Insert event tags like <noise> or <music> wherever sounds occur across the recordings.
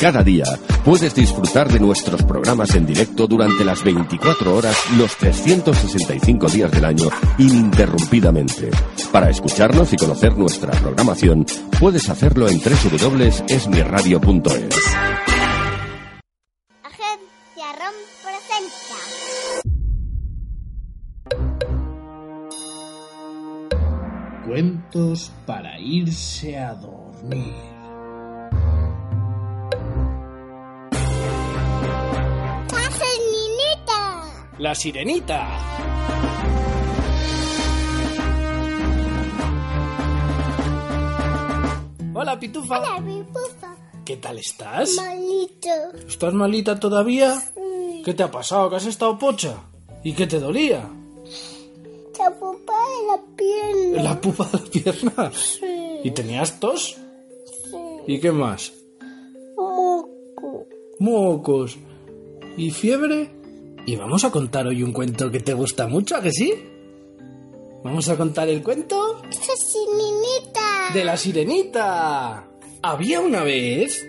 Cada día puedes disfrutar de nuestros programas en directo durante las 24 horas, los 365 días del año, ininterrumpidamente. Para escucharnos y conocer nuestra programación, puedes hacerlo en www.esmiradio.es. Agencia ROM presenta. Cuentos para irse a dormir. La sirenita. Hola, Pitufa. Hola, mi pupa. ¿Qué tal estás? Malito. ¿Estás malita todavía? Mm, ¿Qué te ha pasado? ¿Que has estado pocha? ¿Y qué te dolía? La pupa de la pierna. ¿La pupa de la pierna? Sí, ¿Y tenías tos? sí. ¿Y qué más? Moco. Mocos. ¿Y fiebre? Y vamos a contar hoy un cuento que te gusta mucho, ¿a que sí? Vamos a contar el cuento ¡Esa niñita! de la sirenita. Había una vez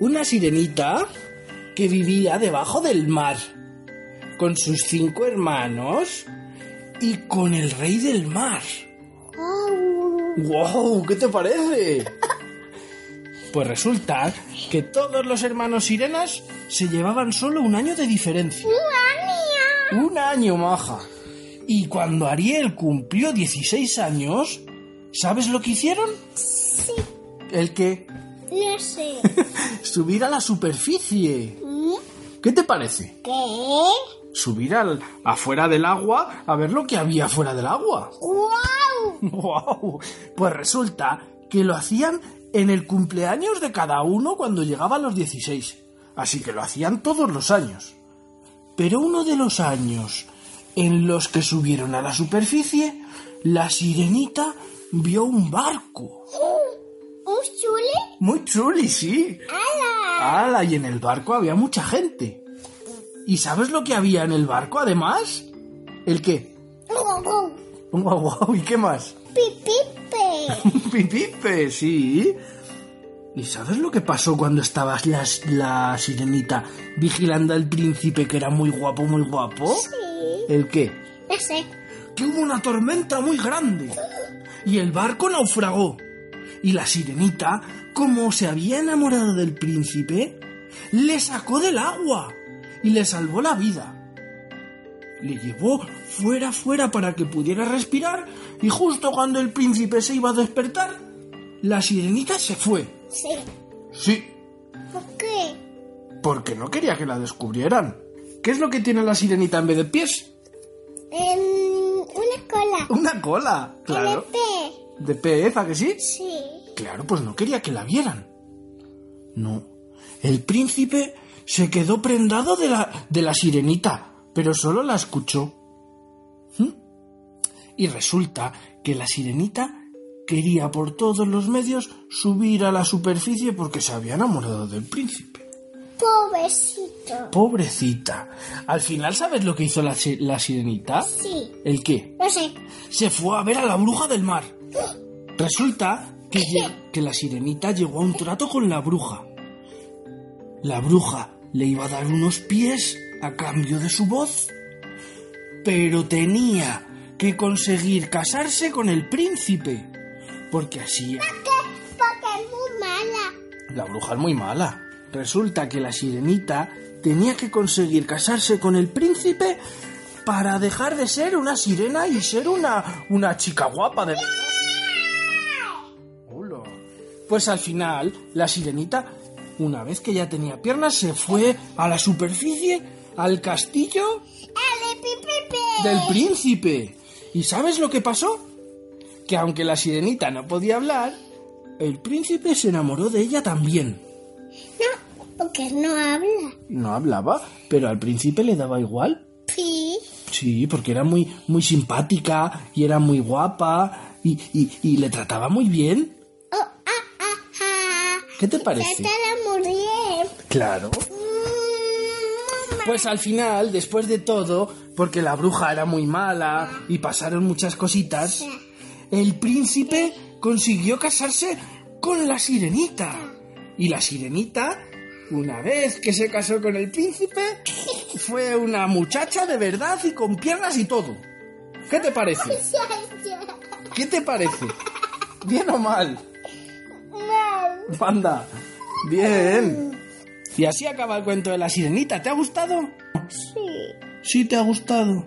una sirenita que vivía debajo del mar con sus cinco hermanos y con el rey del mar. Au. ¡Wow! ¿Qué te parece? Pues resulta que todos los hermanos sirenas se llevaban solo un año de diferencia. Un año, maja. Y cuando Ariel cumplió 16 años, ¿sabes lo que hicieron? Sí. El que No sé. <laughs> subir a la superficie. ¿Mm? ¿Qué te parece? ¿Qué? Subir al, afuera del agua a ver lo que había fuera del agua. ¡Guau! ¡Wow! Pues resulta que lo hacían en el cumpleaños de cada uno cuando llegaban los 16. Así que lo hacían todos los años. Pero uno de los años en los que subieron a la superficie, la sirenita vio un barco. ¿Un chule? Muy chuli, sí. ¡Hala! ¡Hala! Y en el barco había mucha gente. ¿Y sabes lo que había en el barco además? ¿El qué? ¡Guau, guau! Un guau guau. ¿Y qué más? ¡Pipipe! <laughs> Pipipe, sí. ¿Y sabes lo que pasó cuando estabas la, la sirenita vigilando al príncipe que era muy guapo, muy guapo? Sí. ¿El qué? No sé. Que hubo una tormenta muy grande. Y el barco naufragó. Y la sirenita, como se había enamorado del príncipe, le sacó del agua y le salvó la vida. Le llevó fuera, fuera para que pudiera respirar y justo cuando el príncipe se iba a despertar, la sirenita se fue. Sí. Sí, ¿Por qué? porque no quería que la descubrieran. ¿Qué es lo que tiene la sirenita en vez de pies? Una cola. Una cola, claro. ¿De pez, a que sí? Sí. Claro, pues no quería que la vieran. No. El príncipe se quedó prendado de la, de la sirenita, pero solo la escuchó. ¿Mm? Y resulta que la sirenita quería por todos los medios subir a la superficie porque se había enamorado del príncipe. Pobrecito. Pobrecita. Al final, ¿sabes lo que hizo la, la sirenita? Sí. ¿El qué? No sé. se fue a ver a la bruja del mar. <gasps> Resulta que, que la sirenita llegó a un trato con la bruja. La bruja le iba a dar unos pies a cambio de su voz, pero tenía que conseguir casarse con el príncipe, porque así ¿Qué? Porque es muy mala. la bruja es muy mala. Resulta que la sirenita tenía que conseguir casarse con el príncipe para dejar de ser una sirena y ser una, una chica guapa de. Hola. Pues al final, la sirenita, una vez que ya tenía piernas, se fue a la superficie, al castillo del príncipe. ¿Y sabes lo que pasó? Que aunque la sirenita no podía hablar, el príncipe se enamoró de ella también. No, porque no habla. No hablaba, pero al príncipe le daba igual. Sí. Sí, porque era muy, muy simpática y era muy guapa y, y- y le trataba muy bien. Oh, ah, ah, ah. ¿Qué te parece? Muy bien. Claro. Pues al final, después de todo, porque la bruja era muy mala y pasaron muchas cositas, el príncipe consiguió casarse con la sirenita. Y la sirenita, una vez que se casó con el príncipe, fue una muchacha de verdad y con piernas y todo. ¿Qué te parece? ¿Qué te parece? ¿Bien o mal? Mal. Panda. Bien. Y así acaba el cuento de la sirenita. ¿Te ha gustado? Sí. Sí, te ha gustado.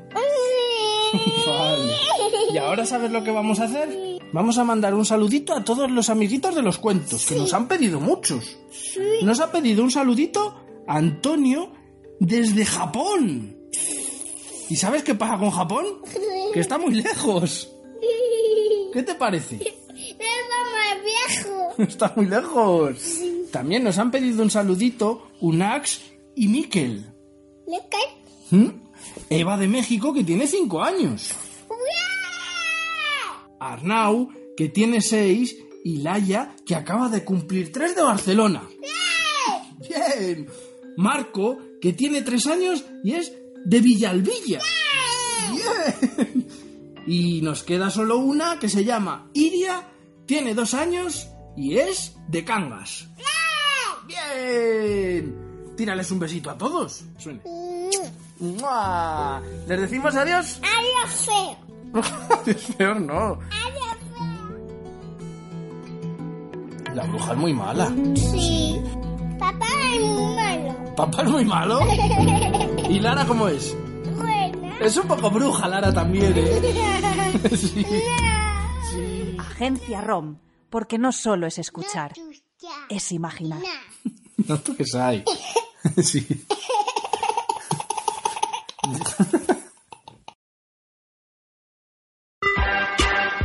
Sí. Vale. ¿Y ahora sabes lo que vamos a hacer? Vamos a mandar un saludito a todos los amiguitos de los cuentos, que nos han pedido muchos. Nos ha pedido un saludito Antonio desde Japón. ¿Y sabes qué pasa con Japón? Que está muy lejos. ¿Qué te parece? Es más viejo. <laughs> Está muy lejos. También nos han pedido un saludito Unax y Miquel. ¿Le cae? ¿Mm? Eva de México, que tiene 5 años. Arnau, que tiene 6. Y Laia, que acaba de cumplir 3 de Barcelona. ¡Bien! Marco, que tiene 3 años y es de Villalvilla. ¡Bien! Y nos queda solo una que se llama Iria, tiene 2 años y es de Cangas. ¡Bien! Tírales un besito a todos. Suene. ¡Mua! ¿Les decimos adiós? Adiós feo. <laughs> es peor, no. Adiós La bruja es muy mala. feo. Sí. Papá es muy malo. Papá es muy malo. ¿Y Lara cómo es? Buena. Es un poco bruja, Lara también, ¿eh? <laughs> Sí. Agencia ROM, porque no solo es escuchar, es imaginar. <laughs> No tú que hay. Sí.